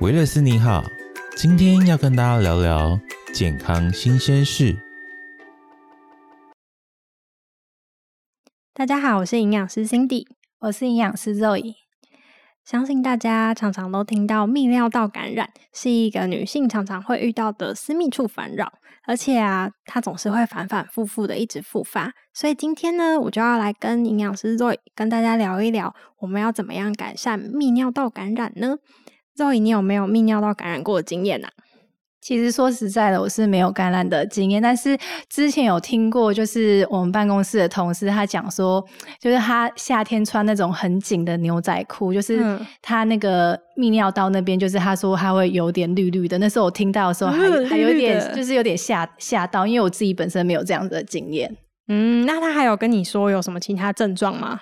维勒斯你好，今天要跟大家聊聊健康新鲜事。大家好，我是营养师 Cindy，我是营养师 Zoe。相信大家常常都听到泌尿道感染是一个女性常常会遇到的私密处烦扰，而且啊，它总是会反反复复的一直复发。所以今天呢，我就要来跟营养师 Zoe 跟大家聊一聊，我们要怎么样改善泌尿道感染呢？Zoe，你有没有泌尿道感染过的经验啊？其实说实在的，我是没有感染的经验，但是之前有听过，就是我们办公室的同事他讲说，就是他夏天穿那种很紧的牛仔裤，就是他那个泌尿道那边，就是他说他会有点绿绿的。那时候我听到的时候，还还有点就是有点吓吓到，因为我自己本身没有这样子的经验。嗯，那他还有跟你说有什么其他症状吗？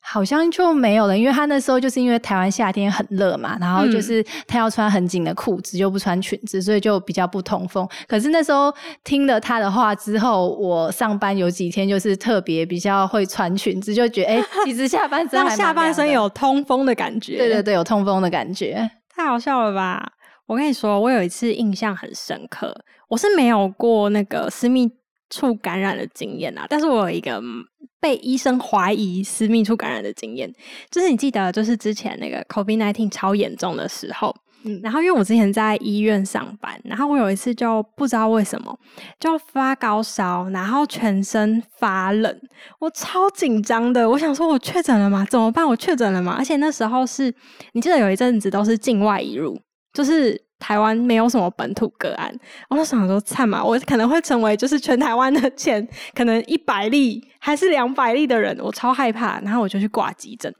好像就没有了，因为他那时候就是因为台湾夏天很热嘛，然后就是他要穿很紧的裤子，又不穿裙子，所以就比较不通风。可是那时候听了他的话之后，我上班有几天就是特别比较会穿裙子，就觉得哎，其实下半身下半身有通风的感觉。对对对，有通风的感觉，太好笑了吧？我跟你说，我有一次印象很深刻，我是没有过那个私密处感染的经验啊，但是我有一个。被医生怀疑私密处感染的经验，就是你记得，就是之前那个 COVID nineteen 超严重的时候，嗯，然后因为我之前在医院上班，然后我有一次就不知道为什么就发高烧，然后全身发冷，我超紧张的，我想说我确诊了吗？怎么办？我确诊了吗？而且那时候是你记得有一阵子都是境外移入，就是。台湾没有什么本土个案，我就想说，惨嘛，我可能会成为就是全台湾的前可能一百例还是两百例的人，我超害怕，然后我就去挂急诊。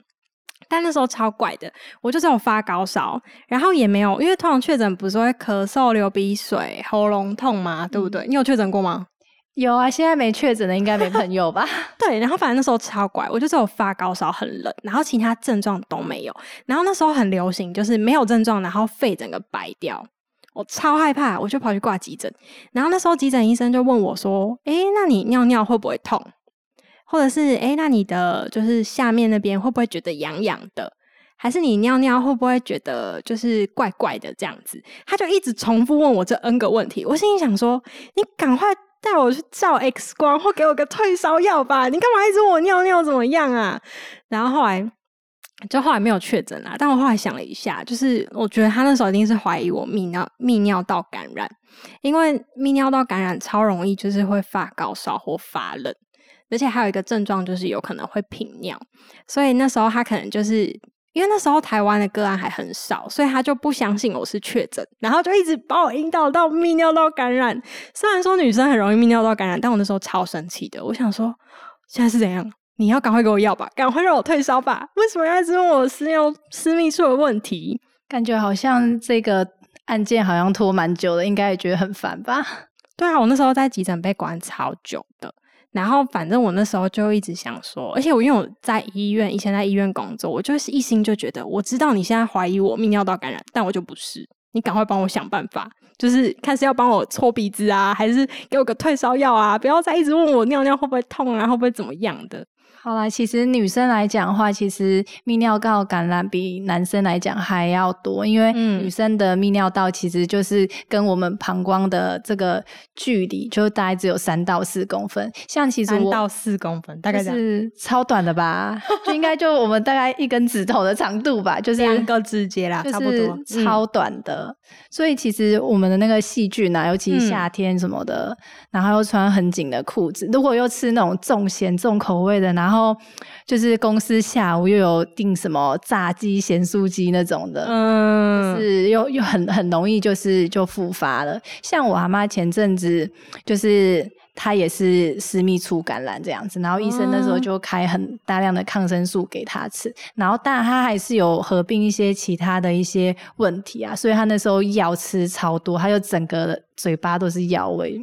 但那时候超怪的，我就只有发高烧，然后也没有，因为通常确诊不是会咳嗽、流鼻水、喉咙痛吗？对不对？你有确诊过吗？有啊，现在没确诊的应该没朋友吧？对，然后反正那时候超怪，我就只有发高烧很冷，然后其他症状都没有。然后那时候很流行，就是没有症状，然后肺整个白掉，我超害怕，我就跑去挂急诊。然后那时候急诊医生就问我说：“哎，那你尿尿会不会痛？或者是哎，那你的就是下面那边会不会觉得痒痒的？还是你尿尿会不会觉得就是怪怪的这样子？”他就一直重复问我这 N 个问题，我心里想说：“你赶快。”带我去照 X 光，或给我个退烧药吧！你干嘛一直问我尿尿怎么样啊？然后后来就后来没有确诊啦。但我后来想了一下，就是我觉得他那时候一定是怀疑我泌尿泌尿道感染，因为泌尿道感染超容易就是会发高烧或发冷，而且还有一个症状就是有可能会频尿，所以那时候他可能就是。因为那时候台湾的个案还很少，所以他就不相信我是确诊，然后就一直把我引导到泌尿道感染。虽然说女生很容易泌尿道感染，但我那时候超生气的。我想说，现在是怎样？你要赶快给我药吧，赶快让我退烧吧。为什么要一直问我私尿私密处的问题？感觉好像这个案件好像拖蛮久的，应该也觉得很烦吧？对啊，我那时候在急诊被关超久的。然后，反正我那时候就一直想说，而且我因为我在医院，以前在医院工作，我就是一心就觉得，我知道你现在怀疑我泌尿道感染，但我就不是，你赶快帮我想办法，就是看是要帮我搓鼻子啊，还是给我个退烧药啊，不要再一直问我尿尿会不会痛啊，会不会怎么样的。好啦，其实女生来讲的话，其实泌尿道感染比男生来讲还要多，因为女生的泌尿道其实就是跟我们膀胱的这个距离，就大概只有三到四公分。像其实三到四公分，大概是超短的吧？就应该就我们大概一根指头的长度吧，就是两个指节啦，差不多，超短的。所以其实我们的那个细菌啊，尤其夏天什么的，然后又穿很紧的裤子，如果又吃那种重咸重口味的，然后然后就是公司下午又有订什么炸鸡、咸酥鸡那种的，嗯，是又又很很容易就是就复发了。像我阿妈前阵子就是她也是私密处感染这样子，然后医生那时候就开很大量的抗生素给她吃，然后当然她还是有合并一些其他的一些问题啊，所以她那时候药吃超多，她就整个嘴巴都是药味。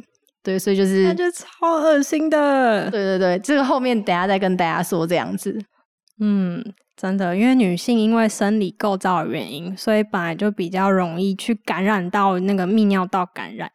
对，所以就是，那就超恶心的。对对对，这个后面等下再跟大家说这样子。嗯，真的，因为女性因为生理构造的原因，所以本来就比较容易去感染到那个泌尿道感染。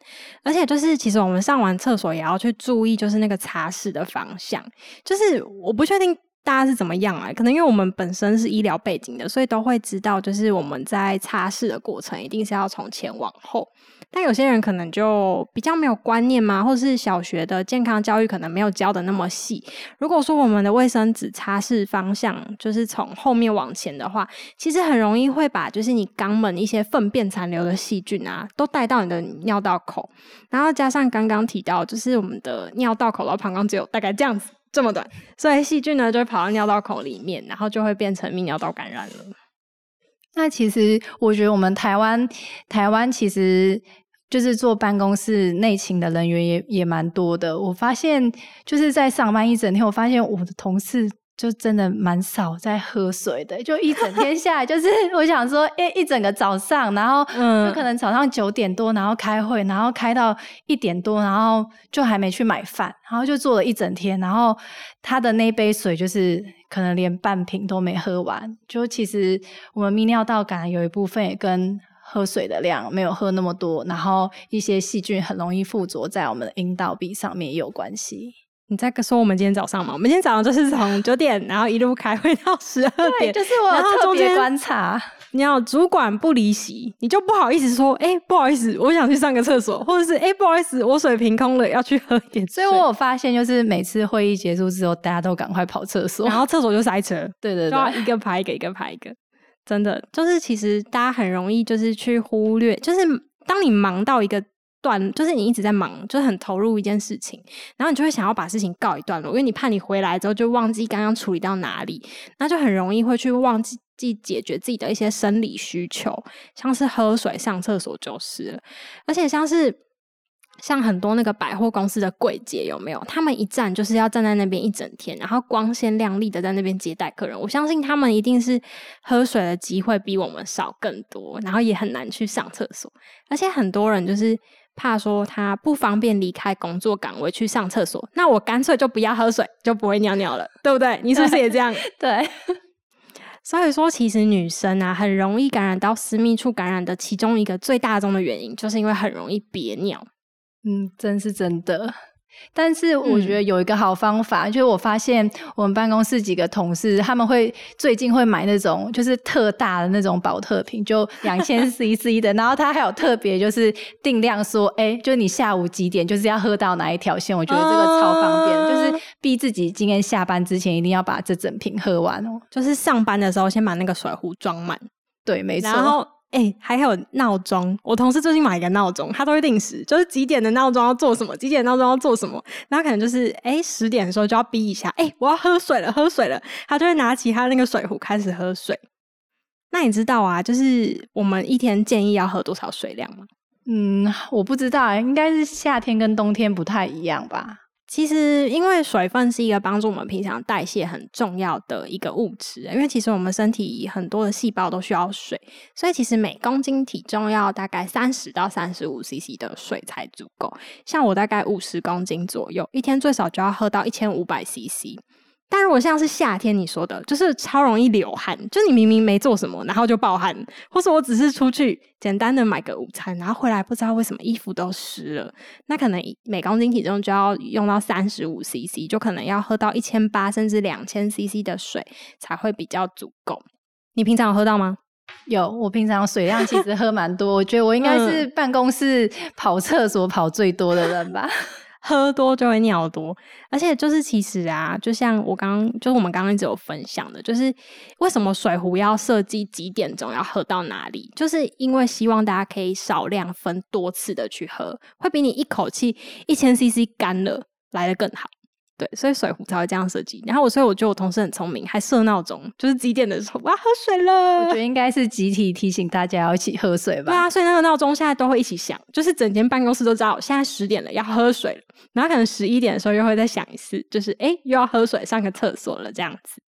而且就是，其实我们上完厕所也要去注意，就是那个擦拭的方向。就是我不确定大家是怎么样啊？可能因为我们本身是医疗背景的，所以都会知道，就是我们在擦拭的过程一定是要从前往后。但有些人可能就比较没有观念嘛，或者是小学的健康教育可能没有教的那么细。如果说我们的卫生纸擦拭方向就是从后面往前的话，其实很容易会把就是你肛门一些粪便残留的细菌啊，都带到你的尿道口。然后加上刚刚提到，就是我们的尿道口到膀胱只有大概这样子这么短，所以细菌呢就会跑到尿道口里面，然后就会变成泌尿道感染了。那其实我觉得我们台湾台湾其实。就是做办公室内勤的人员也也蛮多的。我发现就是在上班一整天，我发现我的同事就真的蛮少在喝水的。就一整天下来，就是我想说，哎，一整个早上，然后就可能早上九点多，然后开会，然后开到一点多，然后就还没去买饭，然后就做了一整天。然后他的那杯水就是可能连半瓶都没喝完。就其实我们泌尿道感染有一部分也跟。喝水的量没有喝那么多，然后一些细菌很容易附着在我们的阴道壁上面也有关系。你在说我们今天早上吗？我们今天早上就是从九点，然后一路开会到十二点，就是我特别观察。你要主管不离席，你就不好意思说，哎，不好意思，我想去上个厕所，或者是哎，不好意思，我水瓶空了，要去喝一点。所以我有发现，就是每次会议结束之后，大家都赶快跑厕所，然后厕所就塞车。对对对，一个排一个，一个排一个。真的就是，其实大家很容易就是去忽略，就是当你忙到一个段，就是你一直在忙，就是很投入一件事情，然后你就会想要把事情告一段落，因为你怕你回来之后就忘记刚刚处理到哪里，那就很容易会去忘记解决自己的一些生理需求，像是喝水、上厕所就是了，而且像是。像很多那个百货公司的柜姐有没有？他们一站就是要站在那边一整天，然后光鲜亮丽的在那边接待客人。我相信他们一定是喝水的机会比我们少更多，然后也很难去上厕所。而且很多人就是怕说他不方便离开工作岗位去上厕所，那我干脆就不要喝水，就不会尿尿了，对不对？你是不是也这样？对。所以说，其实女生啊，很容易感染到私密处感染的其中一个最大宗的原因，就是因为很容易憋尿。嗯，真是真的。但是我觉得有一个好方法，就是我发现我们办公室几个同事，他们会最近会买那种就是特大的那种保特瓶，就两千 CC 的。然后他还有特别就是定量说，哎，就你下午几点就是要喝到哪一条线。我觉得这个超方便，就是逼自己今天下班之前一定要把这整瓶喝完哦。就是上班的时候先把那个水壶装满。对，没错。然后。哎，还有闹钟，我同事最近买一个闹钟，他都会定时，就是几点的闹钟要做什么，几点闹钟要做什么，那可能就是哎十点的时候就要逼一下，哎我要喝水了，喝水了，他就会拿起他那个水壶开始喝水。那你知道啊，就是我们一天建议要喝多少水量吗？嗯，我不知道，应该是夏天跟冬天不太一样吧。其实，因为水分是一个帮助我们平常代谢很重要的一个物质。因为其实我们身体很多的细胞都需要水，所以其实每公斤体重要大概三十到三十五 CC 的水才足够。像我大概五十公斤左右，一天最少就要喝到一千五百 CC。但如果像是夏天你说的，就是超容易流汗，就你明明没做什么，然后就暴汗，或是我只是出去简单的买个午餐，然后回来不知道为什么衣服都湿了，那可能每公斤体重就要用到三十五 CC，就可能要喝到一千八甚至两千 CC 的水才会比较足够。你平常有喝到吗？有，我平常水量其实喝蛮多，我觉得我应该是办公室跑厕所跑最多的人吧。喝多就会尿多，而且就是其实啊，就像我刚刚，就是我们刚刚一直有分享的，就是为什么水壶要设计几点钟要喝到哪里，就是因为希望大家可以少量分多次的去喝，会比你一口气一千 CC 干了来的更好。对，所以水壶才会这样设计。然后我，所以我觉得我同事很聪明，还设闹钟，就是几点的时候我要喝水了。我觉得应该是集体提醒大家要一起喝水吧。对啊，所以那个闹钟现在都会一起响，就是整间办公室都知道现在十点了，要喝水了。然后可能十一点的时候又会再响一次，就是哎又要喝水，上个厕所了这样子。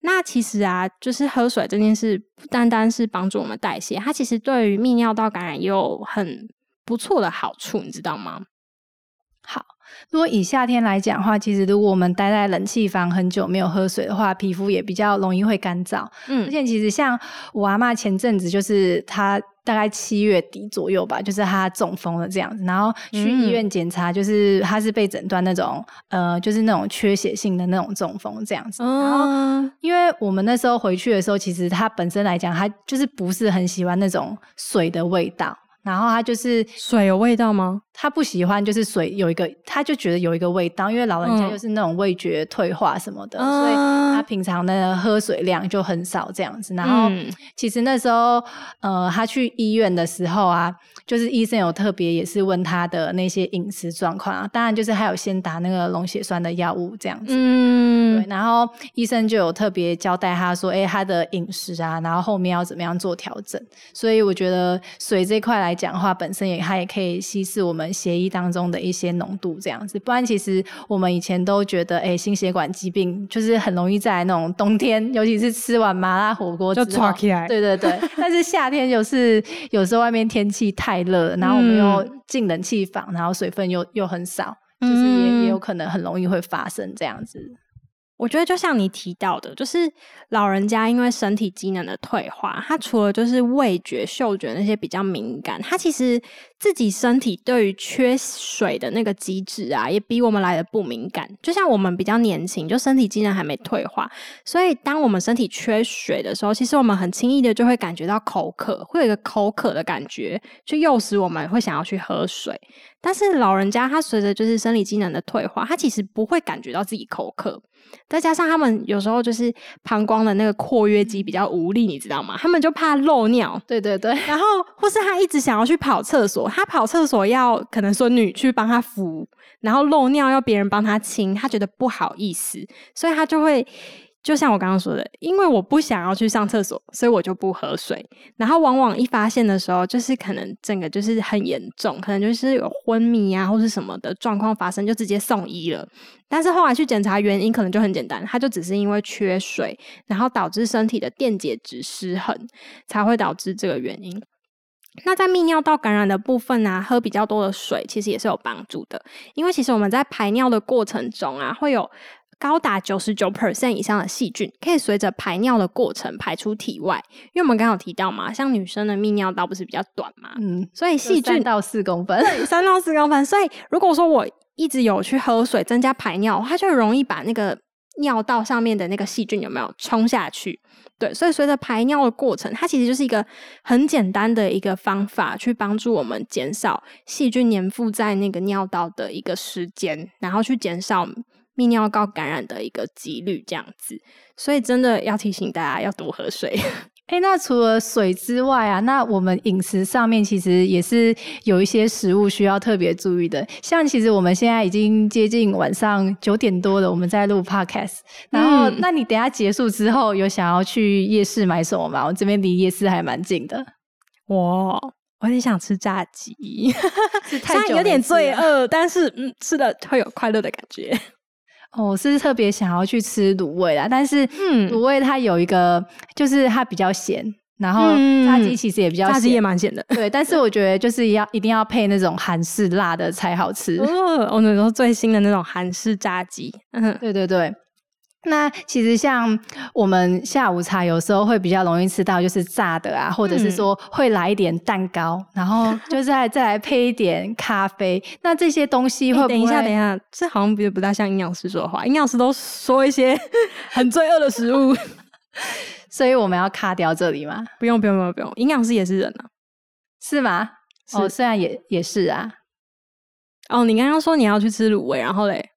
那其实啊，就是喝水这件事不单单是帮助我们代谢，它其实对于泌尿道感染也有很不错的好处，你知道吗？好，如果以夏天来讲的话，其实如果我们待在冷气房很久没有喝水的话，皮肤也比较容易会干燥。嗯而嗯且其实像我阿妈前阵子就是她大概七月底左右吧，就是她中风了这样子，然后去医院检查，就是她是被诊断那种呃，就是那种缺血性的那种中风这样子。然后嗯，因为我们那时候回去的时候，其实她本身来讲，她就是不是很喜欢那种水的味道，然后他就是水有味道吗？他不喜欢，就是水有一个，他就觉得有一个味道，因为老人家嗯就是那种味觉退化什么的，啊所以他平常的喝水量就很少这样子。然后嗯其实那时候，呃，他去医院的时候啊，就是医生有特别也是问他的那些饮食状况啊，当然就是还有先打那个溶血栓的药物这样子。嗯对，嗯，然后医生就有特别交代他说，哎，他的饮食啊，然后后面要怎么样做调整。所以我觉得水这块来讲的话，本身也它也可以稀释我们血液当中的一些浓度，这样子。不然其实我们以前都觉得，哎，心血管疾病就是很容易在那种冬天，尤其是吃完麻辣火锅就之后抓起来。对对对，但是夏天就是有时候外面天气太热，然后我们又嗯进冷气房，然后水分又又很少，就是也、嗯也有可能很容易会发生这样子。我觉得就像你提到的，就是老人家因为身体机能的退化，他除了就是味觉、嗅觉那些比较敏感，他其实自己身体对于缺水的那个机制啊，也比我们来的不敏感。就像我们比较年轻，就身体机能还没退化，所以当我们身体缺水的时候，其实我们很轻易的就会感觉到口渴，会有一个口渴的感觉，去诱使我们会想要去喝水。但是老人家他随着就是生理机能的退化，他其实不会感觉到自己口渴。再加上他们有时候就是膀胱的那个括约肌比较无力，你知道吗？他们就怕漏尿，对对对，然后或是他一直想要去跑厕所，他跑厕所要可能孙女去帮他扶，然后漏尿要别人帮他清，他觉得不好意思，所以他就会。就像我刚刚说的，因为我不想要去上厕所，所以我就不喝水。然后往往一发现的时候，就是可能整个就是很严重，可能就是有昏迷啊或是什么的状况发生，就直接送医了。但是后来去检查原因，可能就很简单，它就只是因为缺水，然后导致身体的电解质失衡，才会导致这个原因。那在泌尿道感染的部分啊，喝比较多的水其实也是有帮助的，因为其实我们在排尿的过程中啊，会有高达九十九 percent 以上的细菌可以随着排尿的过程排出体外。因为我们刚刚有提到嘛，像女生的泌尿道不是比较短嘛，嗯，所以细菌细菌到四公分，三到四公分。所以如果说我一直有去喝水，增加排尿，它就容易把那个尿道上面的那个细菌有没有冲下去？对，所以随着排尿的过程，它其实就是一个很简单的一个方法，去帮助我们减少细菌粘附在那个尿道的一个时间，然后去减少泌尿道感染的一个几率，这样子。所以真的要提醒大家要多喝水。哎，那除了水之外啊，那我们饮食上面其实也是有一些食物需要特别注意的。像其实我们现在已经接近晚上九点多了，我们在录 podcast。然后，嗯那你等下结束之后，有想要去夜市买什么吗？我这边离夜市还蛮近的，我我有点想吃炸鸡，虽然有点罪恶，但是嗯，吃的会有快乐的感觉。哦，我是特别想要去吃卤味啦，但是嗯卤味它有一个，就是它比较咸，然后嗯炸鸡其实也比较炸鸡也。蛮咸的。对，但是我觉得就是要一定要配那种韩式辣的才好吃。哦，我那时候最新的那种韩式炸鸡，嗯，对对对。那其实像我们下午茶有时候会比较容易吃到就是炸的啊，或者是嗯说会来一点蛋糕，然后就再再来配一点咖啡。那这些东西会不会？诶等一下，等一下，这好像不不大像营养师说的话。营养师都说一些 很罪恶的食物，所以我们要卡掉这里吗？不用不用不用不用，营养师也是人啊。是吗？是哦，虽然也也是啊，哦，你刚刚说你要去吃卤味，然后嘞，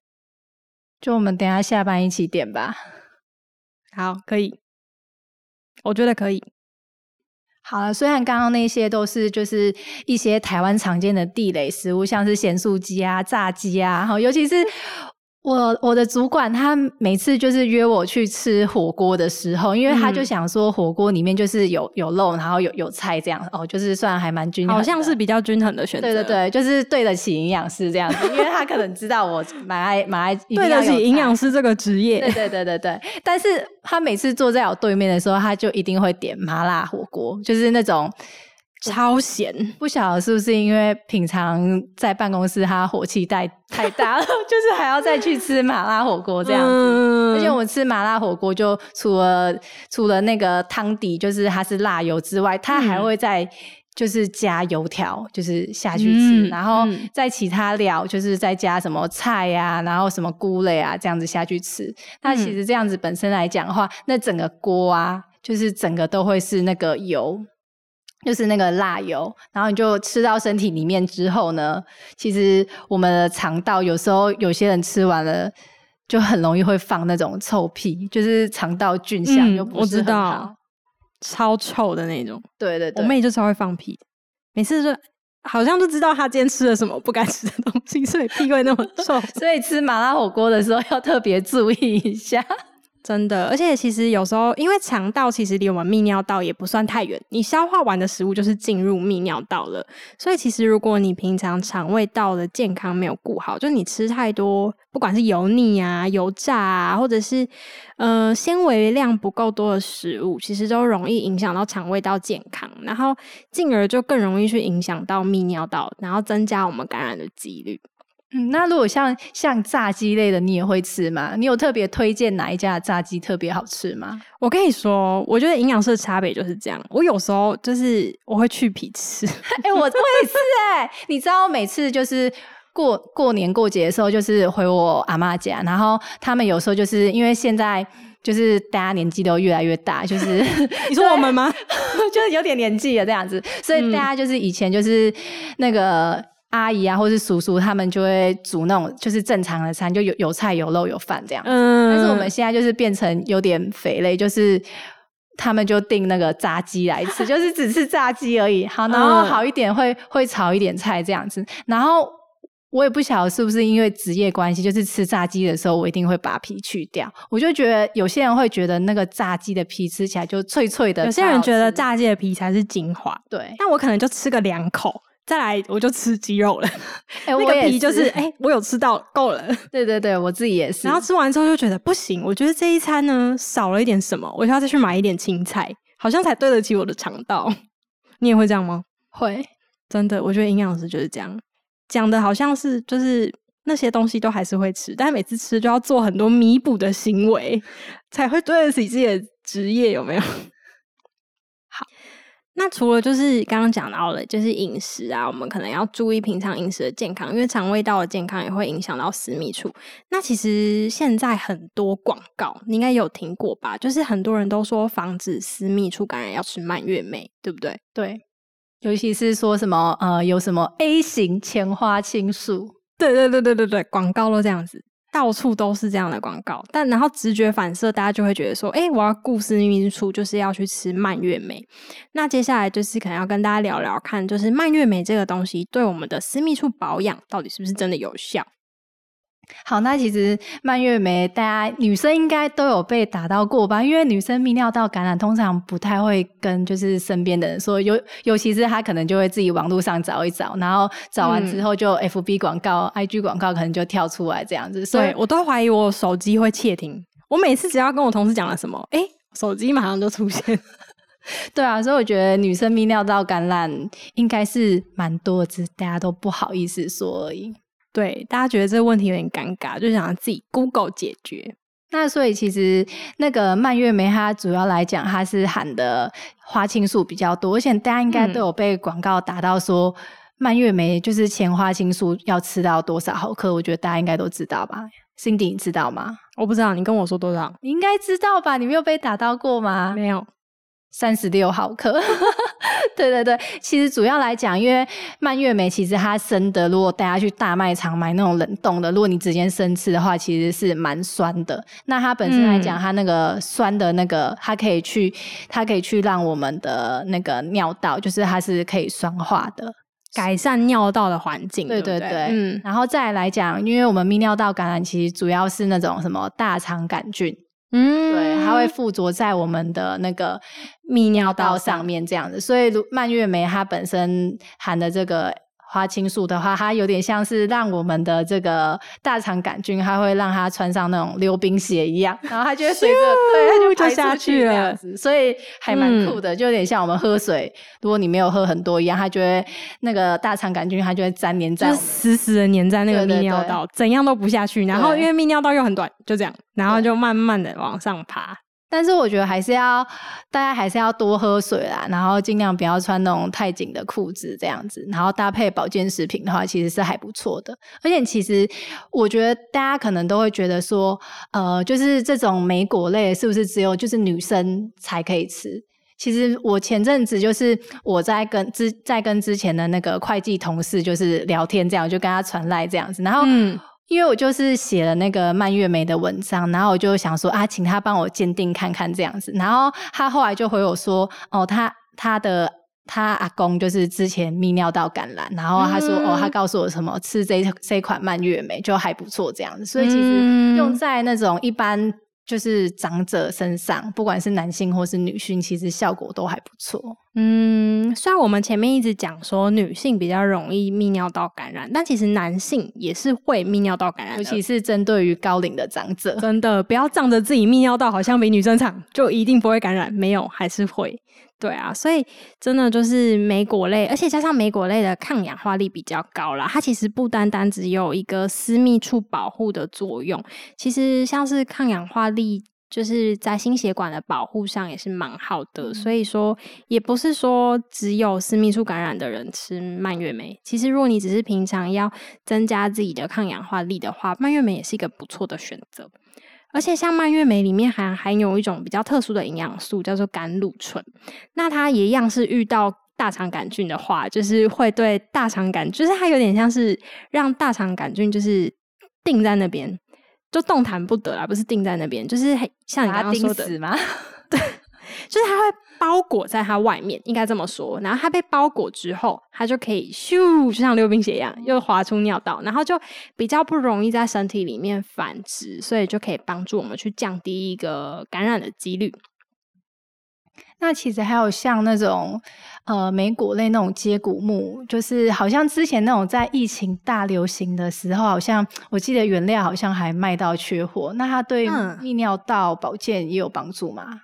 就我们等一下下班一起点吧。好，可以，我觉得可以。好了，虽然刚刚那些都是就是一些台湾常见的地雷食物，像是咸酥鸡啊、炸鸡啊，哈，尤其是 我我的主管他每次就是约我去吃火锅的时候，因为他就嗯想说火锅里面就是有有肉，然后有有菜这样，哦，就是算还蛮均衡，好像是比较均衡的选择。对对对，就是对得起营养师这样子，因为他可能知道我蛮爱蛮爱，对得起营养师这个职业。对对对对对，但是他每次坐在我对面的时候，他就一定会点麻辣火锅，就是那种超咸。不晓得是不是因为平常在办公室他火气太太大了，就是还要再去吃麻辣火锅这样子。嗯而且我们吃麻辣火锅，就除了除了那个汤底就是它是辣油之外，它还嗯会再就是加油条，就是下去吃，嗯然后嗯再其他料就是再加什么菜呀、然后什么菇类啊这样子下去吃。那其嗯实这样子本身来讲的话，那整个锅啊，就是整个都会是那个油。就是那个辣油，然后你就吃到身体里面之后呢，其实我们的肠道有时候有些人吃完了，就很容易会放那种臭屁，就是肠道菌相嗯就不我知是很好。道超臭的那种。对对对，我妹就超会放屁，每次就好像就知道她今天吃了什么不该吃的东西，所以屁会那么臭。所以吃麻辣火锅的时候要特别注意一下。真的，而且其实有时候，因为肠道其实离我们泌尿道也不算太远，你消化完的食物就是进入泌尿道了。所以其实如果你平常肠胃道的健康没有顾好，就你吃太多，不管是油腻啊、油炸啊，或者是呃纤维量不够多的食物，其实都容易影响到肠胃道健康，然后进而就更容易去影响到泌尿道，然后增加我们感染的几率。嗯，那如果像像炸鸡类的，你也会吃吗？你有特别推荐哪一家的炸鸡特别好吃吗？我跟你说，我觉得营养师的差别就是这样。我有时候就是我会去皮吃，哎、我我也是哎、你知道每次就是。过过年过节的时候，就是回我阿妈家，然后他们有时候就是因为现在就是大家年纪都越来越大，就是 你说我们吗？就是有点年纪了这样子，所以嗯大家就是以前就是那个阿姨啊，或是叔叔，他们就会煮那种就是正常的餐，就有有菜有肉有饭这样。嗯但是我们现在就是变成有点肥类，就是他们就订那个炸鸡来吃，就是只吃炸鸡而已。好，然后嗯好一点会会炒一点菜这样子。然后我也不晓得是不是因为职业关系，就是吃炸鸡的时候，我一定会把皮去掉。我就觉得有些人会觉得那个炸鸡的皮吃起来就脆脆的，有些人觉得炸鸡的皮才是精华，吃对，那我可能就吃个两口，再来我就吃鸡肉了。哎、那个皮就是哎、我有吃到够了。对对对，我自己也是。然后吃完之后就觉得不行，我觉得这一餐呢少了一点什么，我就要再去买一点青菜，好像才对得起我的肠道。你也会这样吗？会，真的，我觉得营养师就是这样讲的，好像是就是那些东西都还是会吃，但是每次吃就要做很多弥补的行为，才会对得起自己的职业，有没有？好，那除了就是刚刚讲到了，就是饮食啊，我们可能要注意平常饮食的健康，因为肠胃道的健康也会影响到私密处。那其实现在很多广告，你应该有听过吧？就是很多人都说防止私密处感染要吃蔓越莓，对不对？对，尤其是说什么呃，有什么 A 型前花青素，对对对对对对，广告都这样子，到处都是这样的广告。但然后直觉反射，大家就会觉得说，哎，我要顾私密处，就是要去吃蔓越莓。那接下来就是可能要跟大家聊聊看，就是蔓越莓这个东西对我们的私密处保养到底是不是真的有效？好，那其实蔓越莓，大家女生应该都有被打到过吧？因为女生泌尿道感染通常不太会跟就是身边的人说，尤尤其是她可能就会自己网络上找一找，然后找完之后就 FB 广告、IG 广告可能就跳出来这样子。所以对我都怀疑我手机会窃听。我每次只要跟我同事讲了什么，哎，手机马上就出现。对啊，所以我觉得女生泌尿道感染应该是蛮多的，只是大家都不好意思说而已。对，大家觉得这个问题有点尴尬，就想自己 Google 解决。那所以其实那个蔓越莓，它主要来讲，它是含的花青素比较多，而且大家应该都有被广告打到说，蔓越莓就是前花青素要吃到多少毫克，我觉得大家应该都知道吧？Cindy，你知道吗？我不知道，你跟我说多少？你应该知道吧？你没有被打到过吗？没有。三十六毫克，对对对，其实主要来讲，因为蔓越莓其实它生的，如果大家去大卖场买那种冷冻的，如果你直接生吃的话，其实是蛮酸的。那它本身来讲，嗯它那个酸的那个，它可以去，它可以去让我们的那个尿道，就是它是可以酸化的。改善尿道的环境，对对对，嗯，然后再来讲，因为我们泌尿道感染其实主要是那种什么大肠杆菌，嗯。对，它会附着在我们的那个泌尿道道上面这样子，所以如蔓越莓它本身含的这个花青素的话，它有点像是让我们的这个大肠杆菌，它会让它穿上那种溜冰鞋一样，然后它就会随着对，它就排就下出去去了。这样子，所以还蛮嗯酷的，就有点像我们喝水，如果你没有喝很多一样，它就会那个大肠杆菌，它就会粘连在死死的粘在那个对对对。泌尿道，怎样都不下去。然后因为泌尿道又很短，就这样，然后就慢慢的往上爬。但是我觉得还是要大家还是要多喝水啦，然后尽量不要穿那种太紧的裤子这样子，然后搭配保健食品的话，其实是还不错的。而且其实我觉得大家可能都会觉得说，呃，就是这种莓果类是不是只有就是女生才可以吃？其实我前阵子就是我在跟之在跟之前的那个会计同事就是聊天，这样就跟他传来这样子，然后嗯因为我就是写了那个蔓越莓的文章，然后我就想说啊，请他帮我鉴定看看这样子。然后他后来就回我说，哦，他他的他阿公就是之前泌尿道感染，然后他说、嗯哦，他告诉我什么吃这这款蔓越莓就还不错这样子。所以其实嗯用在那种一般就是长者身上，不管是男性或是女性，其实效果都还不错。嗯，虽然我们前面一直讲说女性比较容易泌尿道感染，但其实男性也是会泌尿道感染，尤其是针对于高龄的长者，真的不要仗着自己泌尿道好像比女生长，就一定不会感染，没有还是会。对啊，所以真的就是莓果类，而且加上莓果类的抗氧化力比较高啦，它其实不单单只有一个私密处保护的作用，其实像是抗氧化力。就是在心血管的保护上也是蛮好的，所以说也不是说只有私密处感染的人吃蔓越莓。其实如果你只是平常要增加自己的抗氧化力的话，蔓越莓也是一个不错的选择。而且像蔓越莓里面还含有一种比较特殊的营养素，叫做甘露醇。那它也一样是遇到大肠杆菌的话，就是会对大肠杆，就是它有点像是让大肠杆菌就是定在那边，就动弹不得啦，不是定在那边，就是像你刚刚说的，吗？就是它会包裹在它外面，应该这么说。然后它被包裹之后，它就可以咻，就像溜冰鞋一样，又滑出尿道，然后就比较不容易在身体里面繁殖，所以就可以帮助我们去降低一个感染的几率。那其实还有像那种呃莓果类那种接骨木，就是好像之前那种在疫情大流行的时候，好像我记得原料好像还卖到缺货。那它对嗯泌尿道保健也有帮助吗？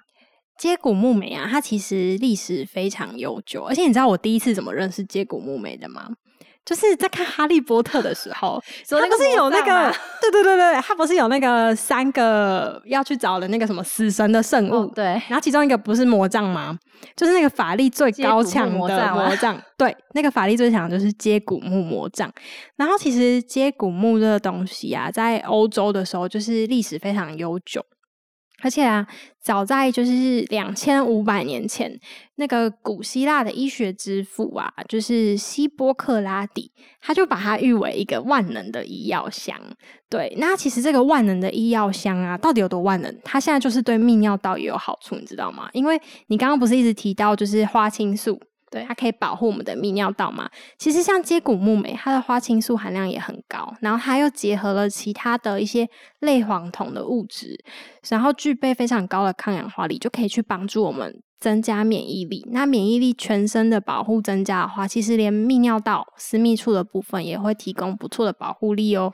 接骨木莓啊，它其实历史非常悠久，而且你知道我第一次怎么认识接骨木莓的吗？就是在看《哈利波特》的时候，他不是有那个对对对对，他不是有那个三个要去找的那个什么死神的圣物，哦对然后其中一个不是魔杖吗？就是那个法力最高强的杖魔杖，对，那个法力最强的就是接骨木魔杖。然后其实接骨木这个东西啊，在欧洲的时候就是历史非常悠久。而且啊，早在就是两千五百年前，那个古希腊的医学之父啊，就是希波克拉底，他就把它誉为一个万能的医药箱。对，那其实这个万能的医药箱啊，到底有多万能？它现在就是对泌尿道也有好处，你知道吗？因为你刚刚不是一直提到就是花青素，对它可以保护我们的泌尿道嘛。其实像接骨木莓，它的花青素含量也很高，然后它又结合了其他的一些类黄酮的物质，然后具备非常高的抗氧化力，就可以去帮助我们增加免疫力。那免疫力全身的保护增加的话，其实连泌尿道私密处的部分也会提供不错的保护力哦。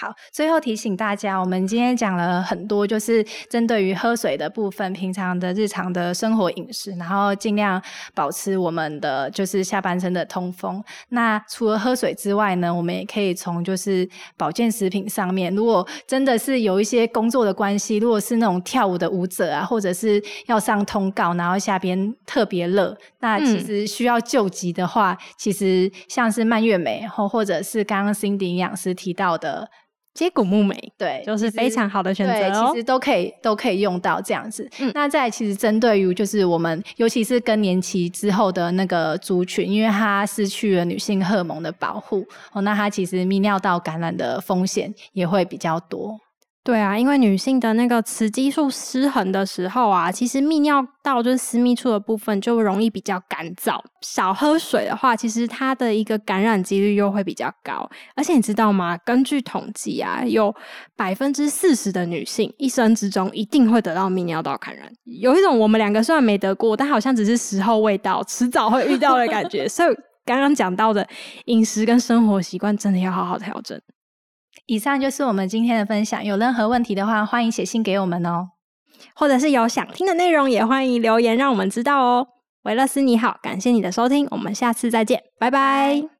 好，最后提醒大家，我们今天讲了很多，就是针对于喝水的部分，平常的日常的生活饮食，然后尽量保持我们的就是下半身的通风。那除了喝水之外呢，我们也可以从就是保健食品上面，如果真的是有一些工作的关系，如果是那种跳舞的舞者啊，或者是要上通告，然后下边特别热，那其嗯实需要救急的话，其实像是蔓越莓，或或者是刚刚 Cindy 营养师提到的。接骨木莓对，就是非常好的选，择哦其实。都可以都可以用到这样子。嗯那在其实针对于就是我们，尤其是更年期之后的那个族群，因为它失去了女性荷尔蒙的保护，哦，那它其实泌尿道感染的风险也会比较多。对啊，因为女性的那个雌激素失衡的时候啊，其实泌尿道就是私密处的部分就容易比较干燥。少喝水的话，其实它的一个感染几率又会比较高。而且你知道吗？根据统计啊，有百分之四十的女性一生之中一定会得到泌尿道感染。有一种我们两个虽然没得过，但好像只是时候未到，迟早会遇到的感觉。所以刚刚讲到的饮食跟生活习惯，真的要好好调整。以上就是我们今天的分享，有任何问题的话，欢迎写信给我们哦。或者是有想听的内容，也欢迎留言让我们知道哦。维勒斯你好，感谢你的收听，我们下次再见，拜拜。